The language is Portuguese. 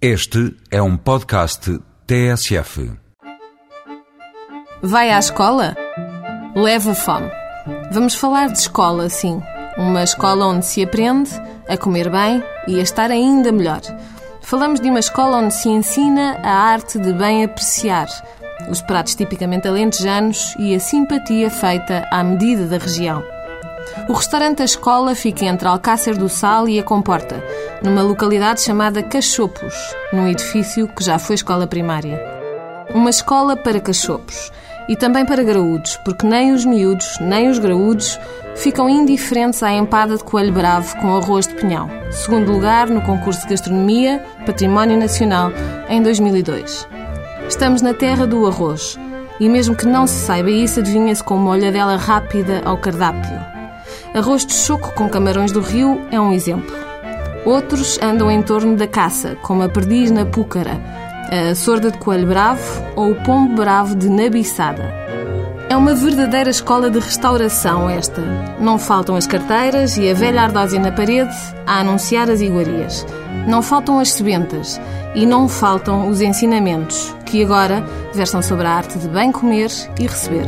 Este é um podcast TSF. Vai à escola? Leva fome. Vamos falar de escola, sim. Uma escola onde se aprende a comer bem e a estar ainda melhor. Falamos de uma escola onde se ensina a arte de bem apreciar os pratos tipicamente alentejanos e a simpatia feita à medida da região. O restaurante da escola fica entre Alcácer do Sal e a Comporta, numa localidade chamada Cachopos, num edifício que já foi escola primária. Uma escola para cachopos e também para graúdos, porque nem os miúdos nem os graúdos ficam indiferentes à empada de coelho bravo com arroz de pinhão. Segundo lugar no concurso de gastronomia Património Nacional em 2002. Estamos na terra do arroz e mesmo que não se saiba isso, adivinha-se com uma olhadela rápida ao cardápio. Arroz de choco com camarões do rio é um exemplo. Outros andam em torno da caça, como a perdiz na púcara, a sorda de coelho bravo ou o pombo bravo de nabiçada. É uma verdadeira escola de restauração esta. Não faltam as carteiras e a velha ardósia na parede a anunciar as iguarias. Não faltam as sebentas e não faltam os ensinamentos, que agora versam sobre a arte de bem comer e receber.